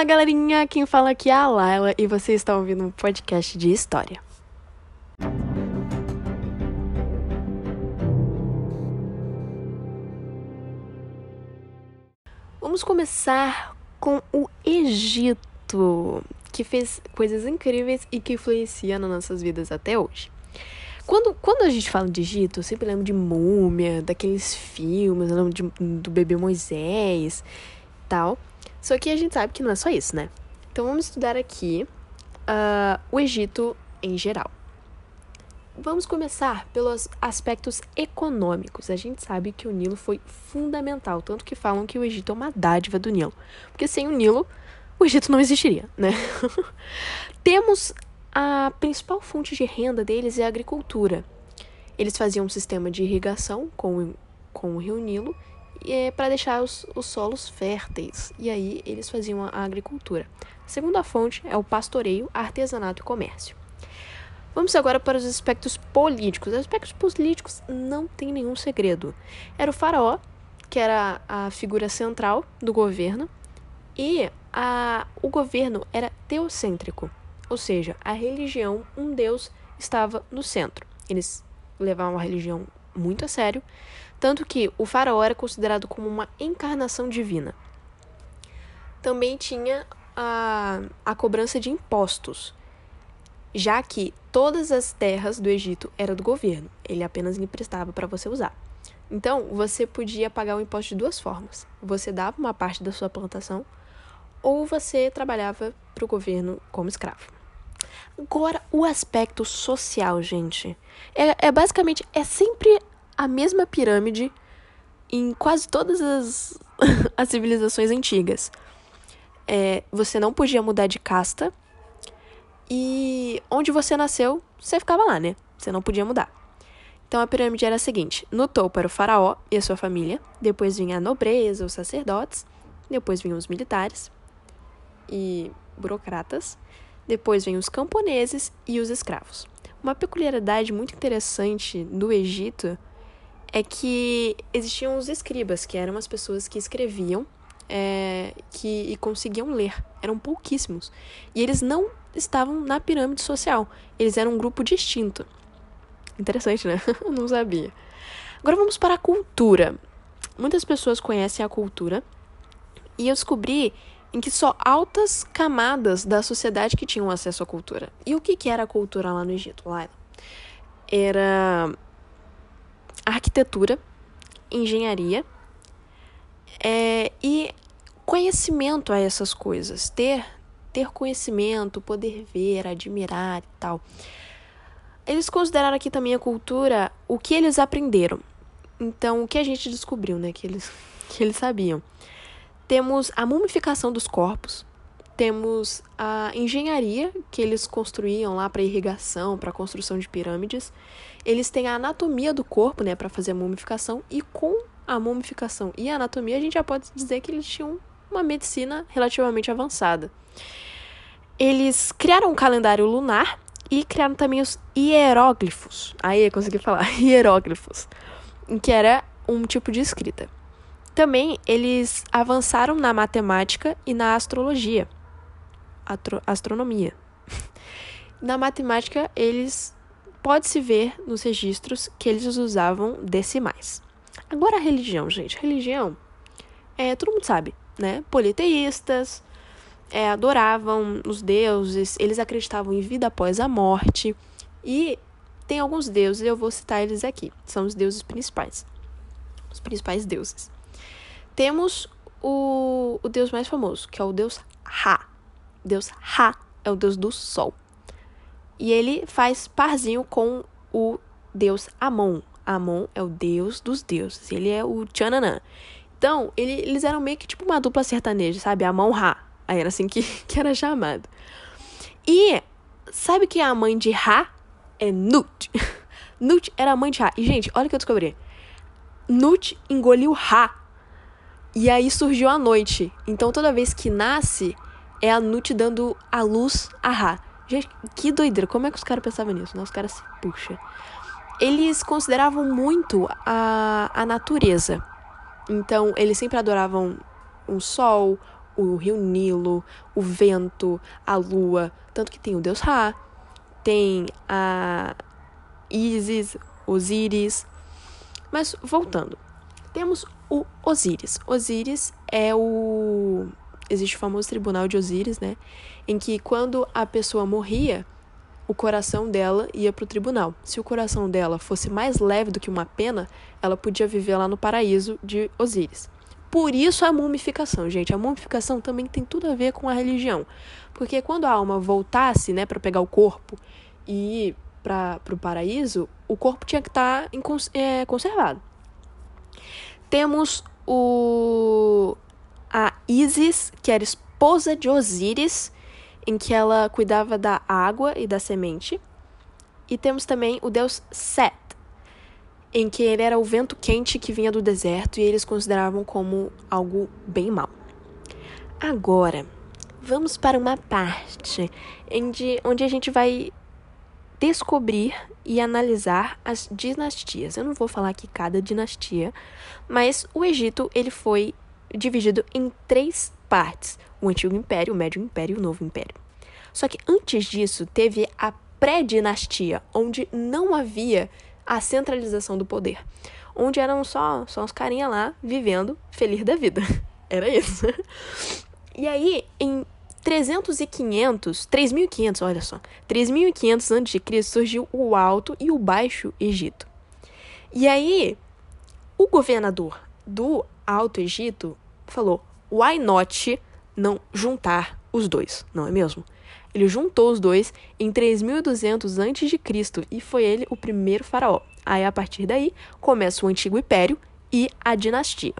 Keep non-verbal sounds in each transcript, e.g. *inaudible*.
Olá, galerinha! Quem fala aqui é a Laila e você está ouvindo um podcast de história. Vamos começar com o Egito, que fez coisas incríveis e que influencia nas nossas vidas até hoje. Quando, quando a gente fala de Egito, eu sempre lembro de múmia, daqueles filmes, eu lembro de, do bebê Moisés tal. Só que a gente sabe que não é só isso, né? Então vamos estudar aqui uh, o Egito em geral. Vamos começar pelos aspectos econômicos. A gente sabe que o Nilo foi fundamental, tanto que falam que o Egito é uma dádiva do Nilo. Porque sem o Nilo, o Egito não existiria, né? *laughs* Temos a principal fonte de renda deles é a agricultura. Eles faziam um sistema de irrigação com, com o rio Nilo é, para deixar os, os solos férteis. E aí eles faziam a agricultura. A segunda fonte é o pastoreio, artesanato e comércio. Vamos agora para os aspectos políticos. Os aspectos políticos não tem nenhum segredo. Era o faraó, que era a figura central do governo, e a, o governo era teocêntrico, ou seja, a religião, um deus, estava no centro. Eles levavam a religião muito a sério, tanto que o faraó era considerado como uma encarnação divina. Também tinha a, a cobrança de impostos, já que todas as terras do Egito eram do governo, ele apenas emprestava para você usar. Então, você podia pagar o imposto de duas formas. Você dava uma parte da sua plantação ou você trabalhava para o governo como escravo. Agora, o aspecto social, gente. É, é basicamente, é sempre a mesma pirâmide em quase todas as, *laughs* as civilizações antigas. É, você não podia mudar de casta e onde você nasceu, você ficava lá, né? Você não podia mudar. Então a pirâmide era a seguinte: no topo era o faraó e a sua família, depois vinha a nobreza, os sacerdotes, depois vinham os militares e burocratas, depois vêm os camponeses e os escravos. Uma peculiaridade muito interessante do Egito é que existiam os escribas, que eram as pessoas que escreviam é, que, e conseguiam ler. Eram pouquíssimos. E eles não estavam na pirâmide social. Eles eram um grupo distinto. Interessante, né? *laughs* não sabia. Agora vamos para a cultura. Muitas pessoas conhecem a cultura. E eu descobri em que só altas camadas da sociedade que tinham acesso à cultura. E o que, que era a cultura lá no Egito, Laila? Era arquitetura, engenharia é, e conhecimento a essas coisas. Ter, ter conhecimento, poder ver, admirar e tal. Eles consideraram aqui também a cultura o que eles aprenderam. Então, o que a gente descobriu, né? Que eles, *laughs* que eles sabiam. Temos a mumificação dos corpos, temos a engenharia que eles construíam lá para irrigação, para construção de pirâmides. Eles têm a anatomia do corpo, né, para fazer a mumificação e com a mumificação e a anatomia a gente já pode dizer que eles tinham uma medicina relativamente avançada. Eles criaram um calendário lunar e criaram também os hieróglifos. Aí eu consegui falar, *laughs* hieróglifos, que era um tipo de escrita. Também eles avançaram na matemática e na astrologia. Astronomia. *laughs* na matemática, eles pode-se ver nos registros que eles usavam decimais. Agora a religião, gente. Religião, é, todo mundo sabe, né? Politeístas, é, adoravam os deuses, eles acreditavam em vida após a morte. E tem alguns deuses, eu vou citar eles aqui. São os deuses principais. Os principais deuses. Temos o, o deus mais famoso, que é o deus Ra. Deus Ra é o deus do sol. E ele faz parzinho com o deus Amon. Amon é o deus dos deuses. Ele é o Tchananã. Então, ele, eles eram meio que tipo uma dupla sertaneja, sabe? Amon Ra. Aí era assim que, *laughs* que era chamado. E sabe que a mãe de Ra é Nut. *laughs* Nut era a mãe de Ra. E, gente, olha o que eu descobri. Nut engoliu Ra e aí surgiu a noite. Então toda vez que nasce, é a Nut dando a luz a Ra. Gente, que doideira. Como é que os caras pensavam nisso? Né? Os caras se puxa. Eles consideravam muito a, a natureza. Então, eles sempre adoravam o sol, o rio Nilo, o vento, a lua. Tanto que tem o deus Ra, tem a Isis, Osíris. Mas voltando, temos o Osíris. Osíris é o. Existe o famoso tribunal de Osíris, né? Em que quando a pessoa morria, o coração dela ia para o tribunal. Se o coração dela fosse mais leve do que uma pena, ela podia viver lá no paraíso de Osíris. Por isso a mumificação, gente. A mumificação também tem tudo a ver com a religião. Porque quando a alma voltasse, né, para pegar o corpo e ir para o paraíso, o corpo tinha que estar tá é, conservado. Temos o Isis, que era esposa de Osíris, em que ela cuidava da água e da semente. E temos também o deus Set, em que ele era o vento quente que vinha do deserto e eles consideravam como algo bem mal. Agora, vamos para uma parte onde a gente vai descobrir e analisar as dinastias. Eu não vou falar aqui cada dinastia, mas o Egito ele foi dividido em três partes: o Antigo Império, o Médio Império e o Novo Império. Só que antes disso teve a pré-dinastia, onde não havia a centralização do poder, onde eram só, só uns carinha lá vivendo feliz da vida. *laughs* Era isso. E aí, em 300 e 500, 3500, olha só, 3500 a.C. surgiu o Alto e o Baixo Egito. E aí, o governador do Alto Egito falou: why not não juntar os dois, não é mesmo? Ele juntou os dois em 3200 a.C. e foi ele o primeiro faraó. Aí a partir daí começa o Antigo Império e a dinastia.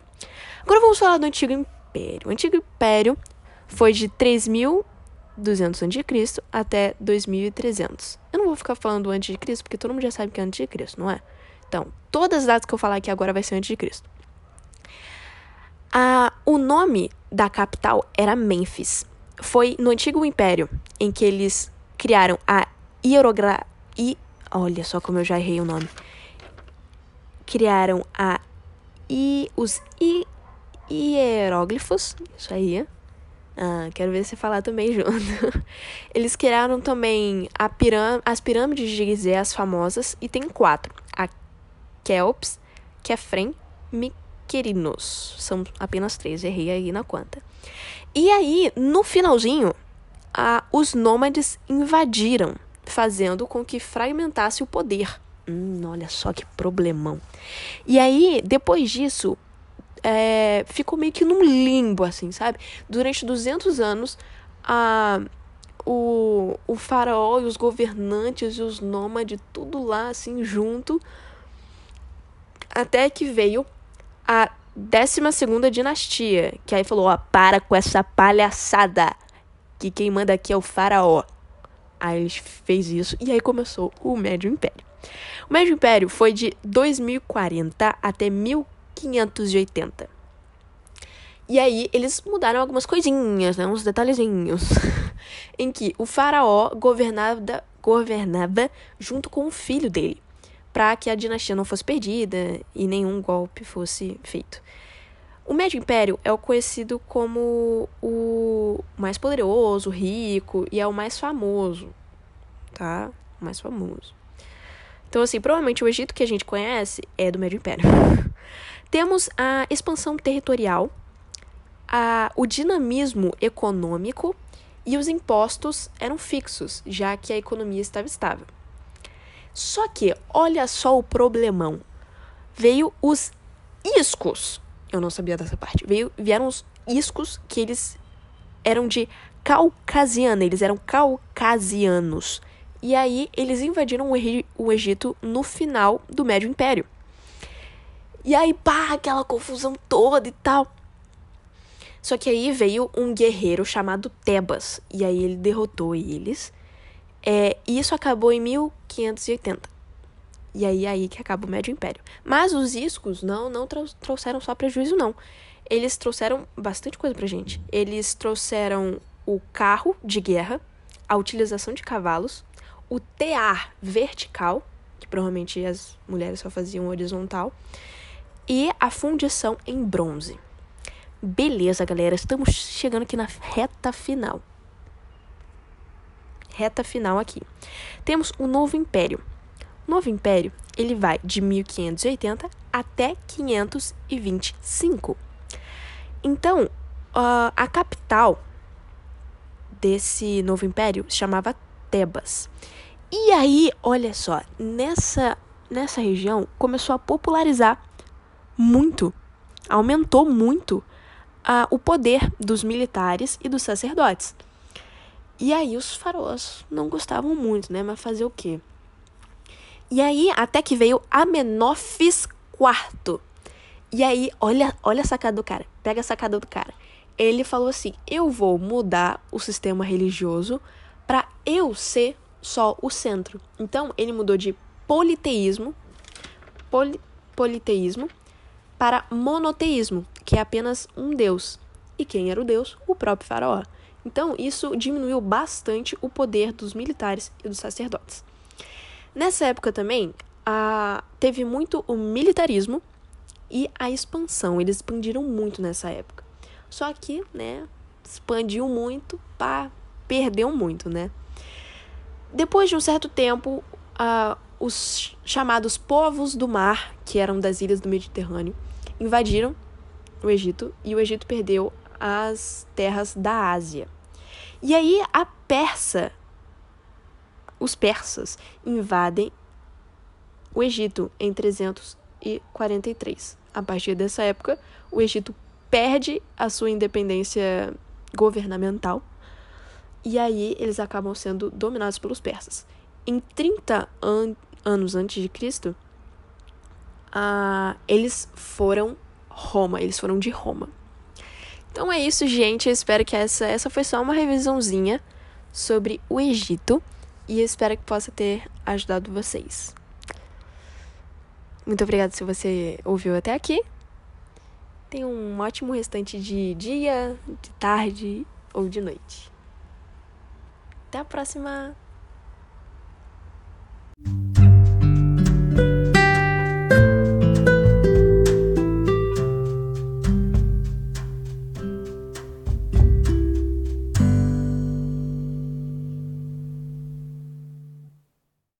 Agora vamos falar do Antigo Império. O Antigo Império foi de 3200 a.C. até 2300. Eu não vou ficar falando antes de Cristo porque todo mundo já sabe que é antes de Cristo, não é? Então, todas as datas que eu falar aqui agora vai ser antes de Cristo. Ah, o nome da capital era Mênfis. Foi no Antigo Império em que eles criaram a hierogra... I... Olha só como eu já errei o nome. Criaram a... I... os I... hieróglifos. Isso aí. Ah, quero ver você falar também *laughs* junto. Eles criaram também a piram... as pirâmides de Gizé, as famosas, e tem quatro. A Kelps, Kefren, Mik Querinos. São apenas três, errei aí na conta. E aí, no finalzinho, a, os nômades invadiram, fazendo com que fragmentasse o poder. Hum, olha só que problemão. E aí, depois disso, é, ficou meio que num limbo, assim, sabe? Durante 200 anos, a, o, o faraó e os governantes e os nômades, tudo lá, assim, junto, até que veio a 12 dinastia, que aí falou: ó, para com essa palhaçada, que quem manda aqui é o faraó. Aí eles fez isso e aí começou o Médio Império. O Médio Império foi de 2040 até 1580. E aí eles mudaram algumas coisinhas, né, uns detalhezinhos, *laughs* em que o faraó governava, governava junto com o filho dele para que a dinastia não fosse perdida e nenhum golpe fosse feito. O Médio Império é o conhecido como o mais poderoso, rico e é o mais famoso, tá? O mais famoso. Então, assim, provavelmente o Egito que a gente conhece é do Médio Império. *laughs* Temos a expansão territorial, a, o dinamismo econômico e os impostos eram fixos, já que a economia estava estável. Só que, olha só o problemão. Veio os iscos. Eu não sabia dessa parte. Veio, vieram os iscos que eles eram de caucasiana, eles eram caucasianos. E aí eles invadiram o Egito no final do Médio Império. E aí, pá, aquela confusão toda e tal. Só que aí veio um guerreiro chamado Tebas. E aí ele derrotou eles. É, e isso acabou em 1580. E aí aí que acaba o Médio Império. Mas os iscos não não trouxeram só prejuízo não. Eles trouxeram bastante coisa pra gente. Eles trouxeram o carro de guerra, a utilização de cavalos, o tear vertical, que provavelmente as mulheres só faziam horizontal, e a fundição em bronze. Beleza, galera, estamos chegando aqui na reta final. Reta final aqui. Temos o Novo Império. O Novo Império, ele vai de 1580 até 525. Então, uh, a capital desse Novo Império se chamava Tebas. E aí, olha só, nessa nessa região começou a popularizar muito, aumentou muito uh, o poder dos militares e dos sacerdotes. E aí os faraós não gostavam muito, né? Mas fazer o quê? E aí até que veio Amenófis IV. E aí, olha, olha a sacada do cara. Pega a sacada do cara. Ele falou assim: "Eu vou mudar o sistema religioso para eu ser só o centro". Então, ele mudou de politeísmo, poli, politeísmo para monoteísmo, que é apenas um deus. E quem era o deus? O próprio faraó. Então, isso diminuiu bastante o poder dos militares e dos sacerdotes. Nessa época também, a, teve muito o militarismo e a expansão. Eles expandiram muito nessa época. Só que, né, expandiu muito, pá, perdeu muito, né? Depois de um certo tempo, uh, os chamados povos do mar, que eram das ilhas do Mediterrâneo, invadiram o Egito e o Egito perdeu as terras da Ásia. E aí a persa, os persas invadem o Egito em 343. A partir dessa época, o Egito perde a sua independência governamental e aí eles acabam sendo dominados pelos persas. Em 30 an anos antes de Cristo, uh, eles foram Roma, eles foram de Roma. Então é isso, gente. Eu espero que essa, essa foi só uma revisãozinha sobre o Egito e espero que possa ter ajudado vocês. Muito obrigada se você ouviu até aqui. Tenha um ótimo restante de dia, de tarde ou de noite. Até a próxima!